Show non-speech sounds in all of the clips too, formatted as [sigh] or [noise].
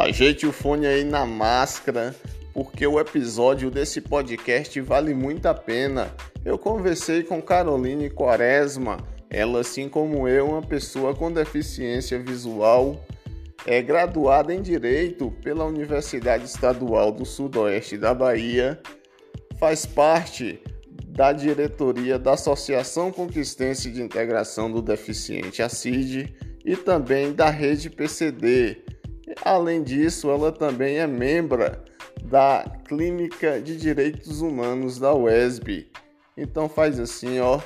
Ajeite o fone aí na máscara, porque o episódio desse podcast vale muito a pena. Eu conversei com Caroline Quaresma, ela, assim como eu, uma pessoa com deficiência visual, é graduada em Direito pela Universidade Estadual do Sudoeste da Bahia, faz parte da diretoria da Associação Conquistense de Integração do Deficiente, a CID, e também da rede PCD. Além disso, ela também é membro da Clínica de Direitos Humanos da UESB. Então faz assim, ó,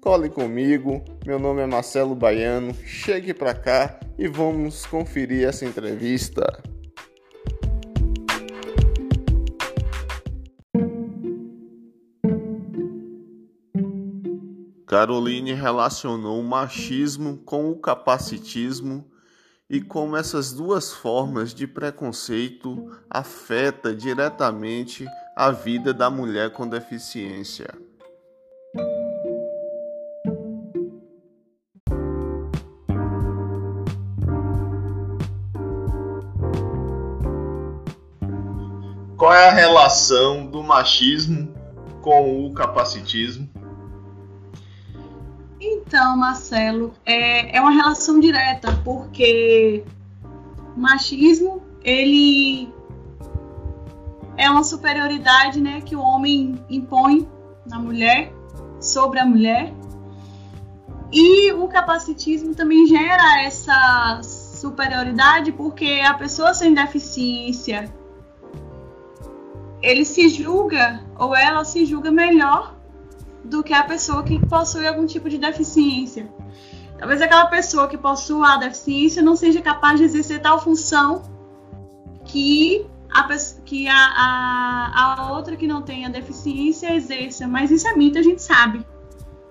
cole comigo. Meu nome é Marcelo Baiano. Chegue para cá e vamos conferir essa entrevista. Caroline relacionou o machismo com o capacitismo e como essas duas formas de preconceito afeta diretamente a vida da mulher com deficiência. Qual é a relação do machismo com o capacitismo? Então, Marcelo, é, é uma relação direta, porque machismo, ele é uma superioridade né, que o homem impõe na mulher, sobre a mulher. E o capacitismo também gera essa superioridade porque a pessoa sem deficiência ele se julga ou ela se julga melhor do que a pessoa que possui algum tipo de deficiência. Talvez aquela pessoa que possua a deficiência não seja capaz de exercer tal função que a, que a, a, a outra que não tem a deficiência exerça. Mas isso é mito, a gente sabe.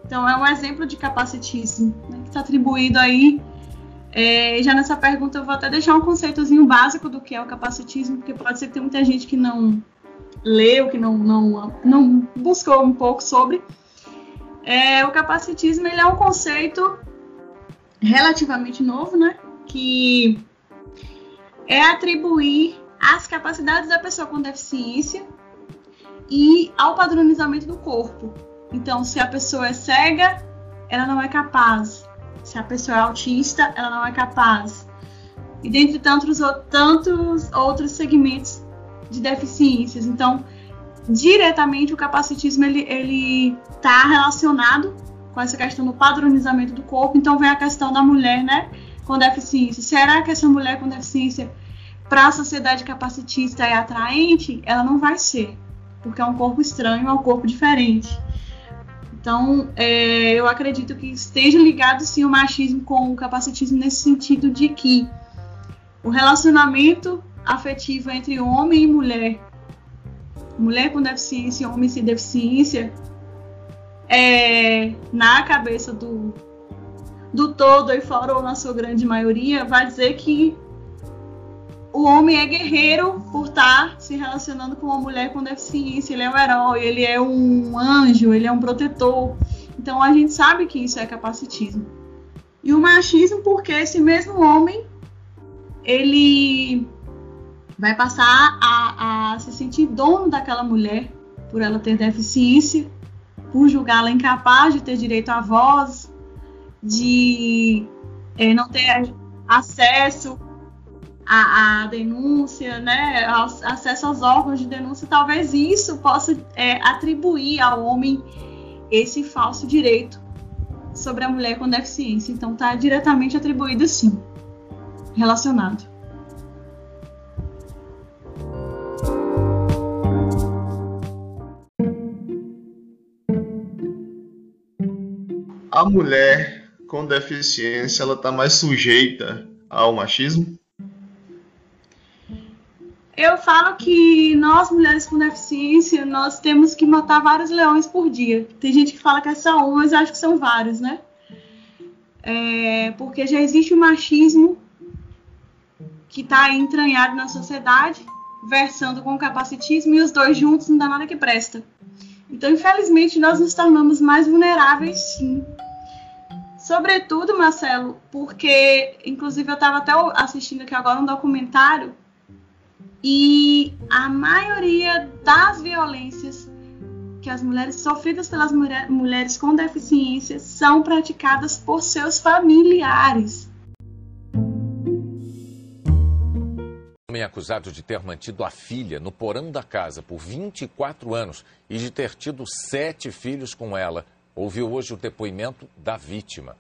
Então é um exemplo de capacitismo né, que está atribuído aí. É, já nessa pergunta eu vou até deixar um conceitozinho básico do que é o capacitismo, porque pode ser que tenha muita gente que não leu, que não, não, não buscou um pouco sobre. É, o capacitismo ele é um conceito relativamente novo, né? Que é atribuir as capacidades da pessoa com deficiência e ao padronizamento do corpo. Então, se a pessoa é cega, ela não é capaz. Se a pessoa é autista, ela não é capaz. E dentre tantos, tantos outros segmentos de deficiências. Então, diretamente o capacitismo ele ele está relacionado com essa questão do padronizamento do corpo. Então vem a questão da mulher, né, com deficiência. Será que essa mulher com deficiência para a sociedade capacitista é atraente? Ela não vai ser, porque é um corpo estranho, é um corpo diferente. Então, é, eu acredito que esteja ligado sim o machismo com o capacitismo nesse sentido de que o relacionamento afetivo entre homem e mulher mulher com deficiência, homem sem deficiência, é, na cabeça do, do todo e fora ou na sua grande maioria, vai dizer que o homem é guerreiro por estar se relacionando com uma mulher com deficiência, ele é um herói, ele é um anjo, ele é um protetor. Então a gente sabe que isso é capacitismo. E o machismo porque esse mesmo homem ele vai passar a, a se sentir dono daquela mulher por ela ter deficiência, por julgá-la incapaz de ter direito à voz, de é, não ter acesso à, à, denúncia, né, acesso aos órgãos de denúncia, talvez isso possa é, atribuir ao homem esse falso direito sobre a mulher com deficiência. Então, está diretamente atribuído, sim, relacionado. A mulher com deficiência ela está mais sujeita ao machismo? Eu falo que nós, mulheres com deficiência, nós temos que matar vários leões por dia. Tem gente que fala que é só um, mas acho que são vários, né? É, porque já existe o machismo que está entranhado na sociedade, versando com o capacitismo, e os dois juntos não dá nada que presta. Então, infelizmente, nós nos tornamos mais vulneráveis, sim, Sobretudo, Marcelo, porque, inclusive, eu estava até assistindo aqui agora um documentário E a maioria das violências que as mulheres sofridas pelas mulher, mulheres com deficiência são praticadas por seus familiares. homem acusado de ter mantido a filha no porão da casa por 24 anos e de ter tido sete filhos com ela, ouviu hoje o depoimento da vítima.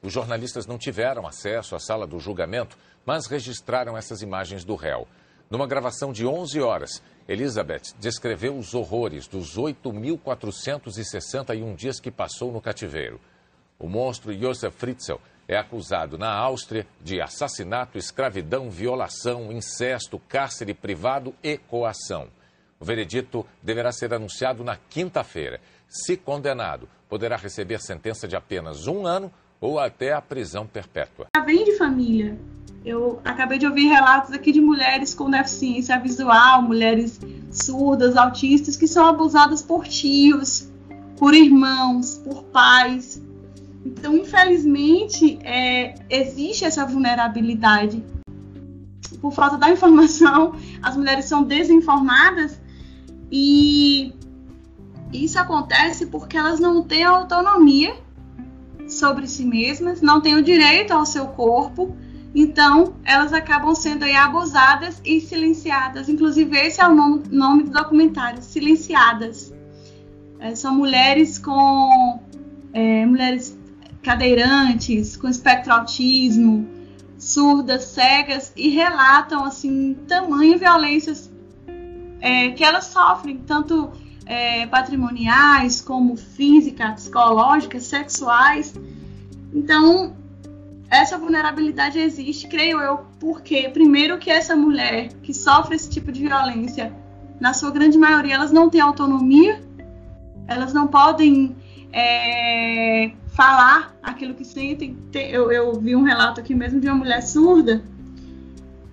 Os jornalistas não tiveram acesso à sala do julgamento, mas registraram essas imagens do réu. Numa gravação de 11 horas, Elizabeth descreveu os horrores dos 8.461 dias que passou no cativeiro. O monstro Josef Fritzl é acusado na Áustria de assassinato, escravidão, violação, incesto, cárcere privado e coação. O veredito deverá ser anunciado na quinta-feira. Se condenado, poderá receber sentença de apenas um ano ou até a prisão perpétua. Vem de família. Eu acabei de ouvir relatos aqui de mulheres com deficiência visual, mulheres surdas, autistas, que são abusadas por tios, por irmãos, por pais. Então, infelizmente, é, existe essa vulnerabilidade. Por falta da informação, as mulheres são desinformadas e isso acontece porque elas não têm autonomia sobre si mesmas, não têm o direito ao seu corpo, então elas acabam sendo abusadas e silenciadas. Inclusive, esse é o nome, nome do documentário: Silenciadas. É, são mulheres com. É, mulheres cadeirantes, com espectro autismo, surdas, cegas, e relatam assim tamanho violências é, que elas sofrem, tanto é, patrimoniais, como físicas, psicológicas, sexuais. Então, essa vulnerabilidade existe, creio eu, porque, primeiro, que essa mulher que sofre esse tipo de violência, na sua grande maioria, elas não têm autonomia, elas não podem é, falar aquilo que sentem. Eu, eu vi um relato aqui mesmo de uma mulher surda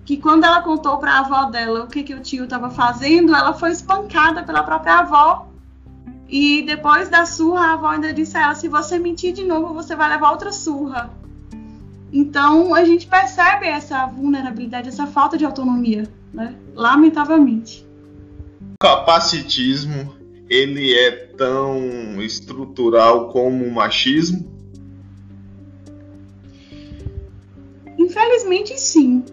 que quando ela contou para a avó dela o que, que o tio estava fazendo, ela foi espancada pela própria avó. E depois da surra, a avó ainda disse a ela: se você mentir de novo, você vai levar outra surra. Então a gente percebe essa vulnerabilidade, essa falta de autonomia, né? lamentavelmente. O capacitismo ele é tão estrutural como o machismo? Infelizmente sim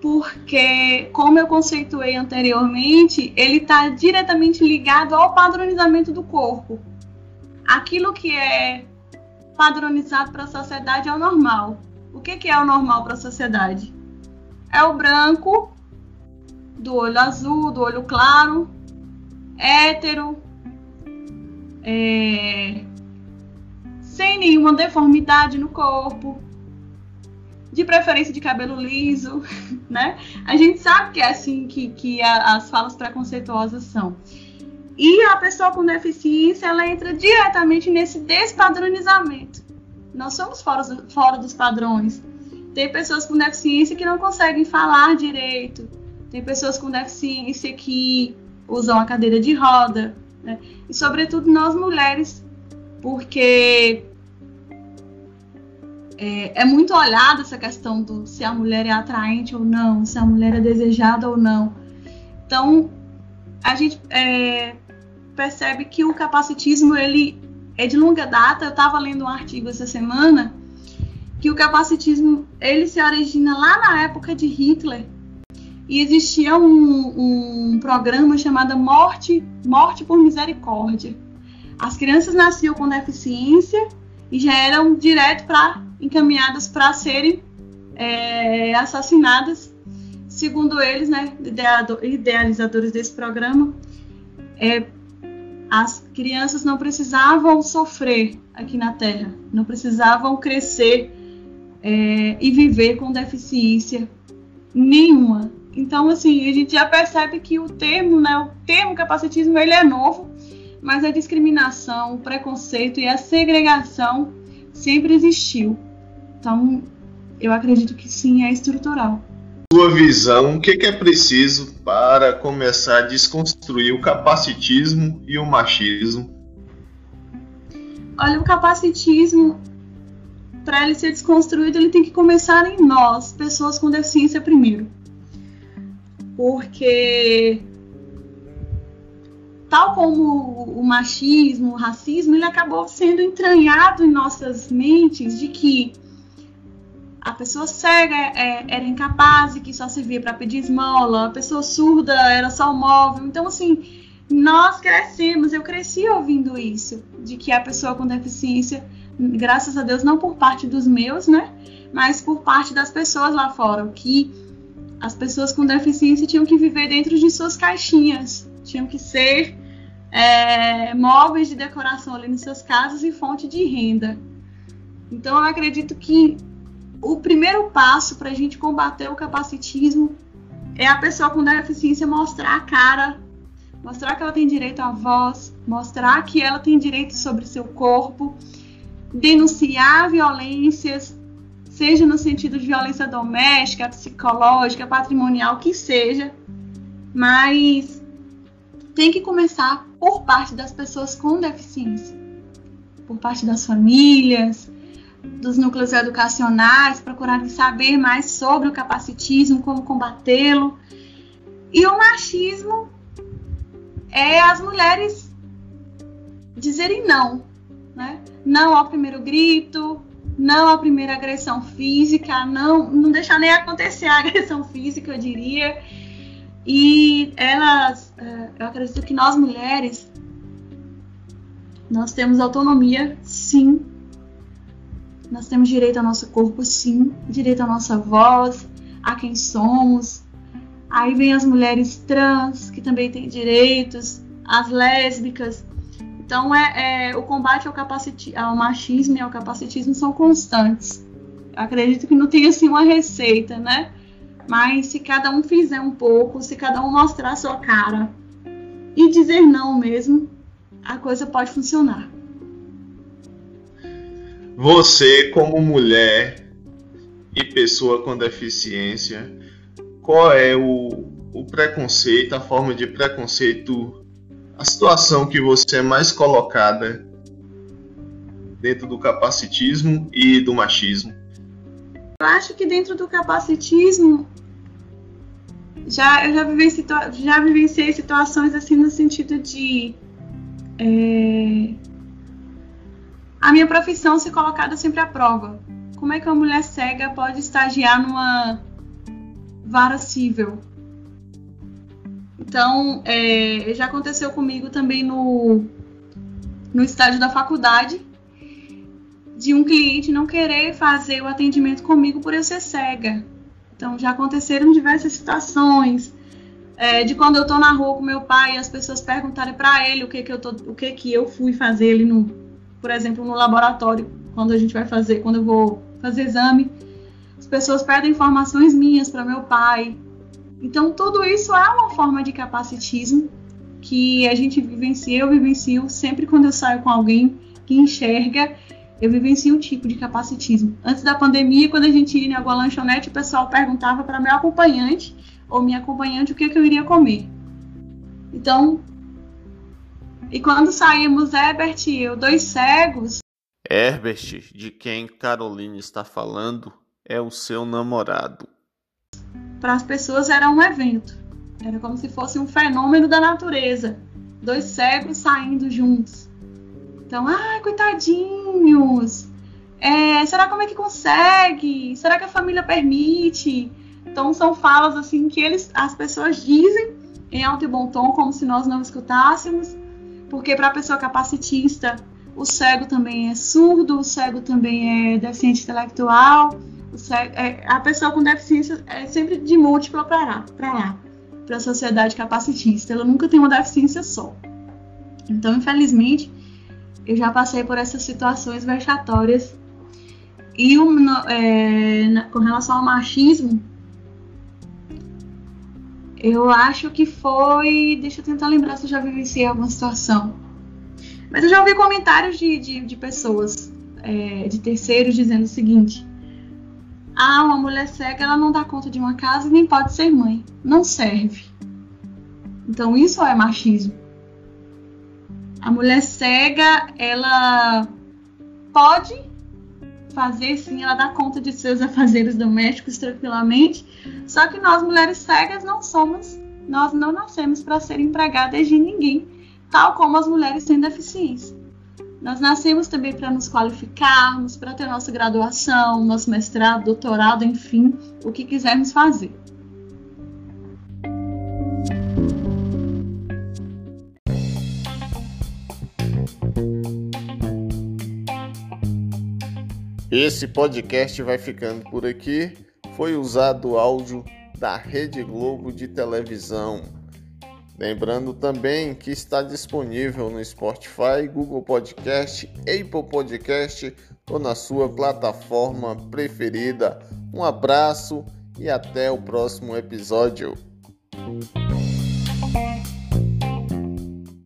porque, como eu conceituei anteriormente, ele está diretamente ligado ao padronizamento do corpo. Aquilo que é padronizado para a sociedade é o normal. O que, que é o normal para a sociedade? É o branco, do olho azul, do olho claro, hétero, é, sem nenhuma deformidade no corpo, de preferência de cabelo liso, [laughs] né? A gente sabe que é assim que, que a, as falas preconceituosas são. E a pessoa com deficiência, ela entra diretamente nesse despadronizamento. Nós somos fora, fora dos padrões. Tem pessoas com deficiência que não conseguem falar direito. Tem pessoas com deficiência que usam a cadeira de roda. Né? E, sobretudo, nós mulheres, porque é, é, muito olhada essa questão do se a mulher é atraente ou não, se a mulher é desejada ou não. Então, a gente é, percebe que o capacitismo ele é de longa data. Eu estava lendo um artigo essa semana que o capacitismo ele se origina lá na época de Hitler e existia um, um programa chamado Morte, Morte por Misericórdia. As crianças nasciam com deficiência e já eram direto para encaminhadas para serem é, assassinadas, segundo eles, né, idealizadores desse programa, é, as crianças não precisavam sofrer aqui na Terra, não precisavam crescer é, e viver com deficiência nenhuma. Então, assim, a gente já percebe que o termo, né, o termo capacitismo, ele é novo, mas a discriminação, o preconceito e a segregação sempre existiu. Então, eu acredito que sim, é estrutural. Sua visão, o que é preciso para começar a desconstruir o capacitismo e o machismo? Olha, o capacitismo, para ele ser desconstruído, ele tem que começar em nós, pessoas com deficiência primeiro. porque tal como o machismo, o racismo, ele acabou sendo entranhado em nossas mentes de que a pessoa cega é, era incapaz e que só servia para pedir esmola, a pessoa surda era só o móvel. Então, assim, nós crescemos, eu cresci ouvindo isso, de que a pessoa com deficiência, graças a Deus, não por parte dos meus, né, mas por parte das pessoas lá fora, que as pessoas com deficiência tinham que viver dentro de suas caixinhas, tinham que ser é, móveis de decoração ali nas suas casas e fonte de renda. Então, eu acredito que o primeiro passo para a gente combater o capacitismo é a pessoa com deficiência mostrar a cara, mostrar que ela tem direito à voz, mostrar que ela tem direito sobre seu corpo, denunciar violências, seja no sentido de violência doméstica, psicológica, patrimonial, que seja, mas tem que começar por parte das pessoas com deficiência, por parte das famílias, dos núcleos educacionais, procurarem saber mais sobre o capacitismo, como combatê-lo. E o machismo é as mulheres dizerem não, né? Não ao primeiro grito, não à primeira agressão física, não, não deixar nem acontecer a [laughs] agressão física, eu diria. E elas, é, eu acredito que nós mulheres, nós temos autonomia, sim. Nós temos direito ao nosso corpo, sim. Direito à nossa voz, a quem somos. Aí vem as mulheres trans, que também têm direitos, as lésbicas, então, é, é o combate ao, ao machismo e ao capacitismo são constantes. Eu acredito que não tem assim uma receita, né? Mas se cada um fizer um pouco, se cada um mostrar a sua cara e dizer não mesmo, a coisa pode funcionar. Você, como mulher e pessoa com deficiência, qual é o, o preconceito, a forma de preconceito a situação que você é mais colocada dentro do capacitismo e do machismo? Eu acho que dentro do capacitismo já eu já vivenciei, já vivenciei situações assim no sentido de é, a minha profissão ser colocada sempre à prova. Como é que uma mulher cega pode estagiar numa vara civil? Então, é, já aconteceu comigo também no, no estágio da faculdade, de um cliente não querer fazer o atendimento comigo por eu ser cega. Então, já aconteceram diversas situações. É, de quando eu tô na rua com meu pai e as pessoas perguntarem para ele o que que eu tô, o que que eu fui fazer ali no, por exemplo, no laboratório, quando a gente vai fazer, quando eu vou fazer exame, as pessoas pedem informações minhas para meu pai, então, tudo isso é uma forma de capacitismo que a gente vivencia, eu vivencio sempre quando eu saio com alguém que enxerga, eu vivencio um tipo de capacitismo. Antes da pandemia, quando a gente ia em alguma lanchonete, o pessoal perguntava para meu acompanhante ou minha acompanhante o que, que eu iria comer. Então, e quando saímos, Herbert e eu, dois cegos. Herbert, de quem Caroline está falando, é o seu namorado para as pessoas era um evento. Era como se fosse um fenômeno da natureza. Dois cegos saindo juntos. Então, ai, coitadinhos. É, será como é que consegue? Será que a família permite? Então são falas assim que eles, as pessoas dizem em alto e bom tom, como se nós não escutássemos, porque para a pessoa capacitista o cego também é surdo, o cego também é deficiente intelectual, é, a pessoa com deficiência é sempre de múltipla para lá, para lá, para a sociedade capacitista. Ela nunca tem uma deficiência só. Então, infelizmente, eu já passei por essas situações vexatórias. E é, com relação ao machismo, eu acho que foi. Deixa eu tentar lembrar se eu já vivenciei alguma situação. Mas eu já ouvi comentários de, de, de pessoas, é, de terceiros, dizendo o seguinte: ah, uma mulher cega ela não dá conta de uma casa e nem pode ser mãe. Não serve. Então isso é machismo. A mulher cega, ela pode fazer, sim, ela dá conta de seus afazeres domésticos tranquilamente. Só que nós, mulheres cegas, não somos, nós não nascemos para ser empregadas de ninguém, tal como as mulheres sem deficiência. Nós nascemos também para nos qualificarmos, para ter nossa graduação, nosso mestrado, doutorado, enfim, o que quisermos fazer. Esse podcast vai ficando por aqui. Foi usado o áudio da Rede Globo de televisão. Lembrando também que está disponível no Spotify, Google Podcast, Apple Podcast ou na sua plataforma preferida. Um abraço e até o próximo episódio.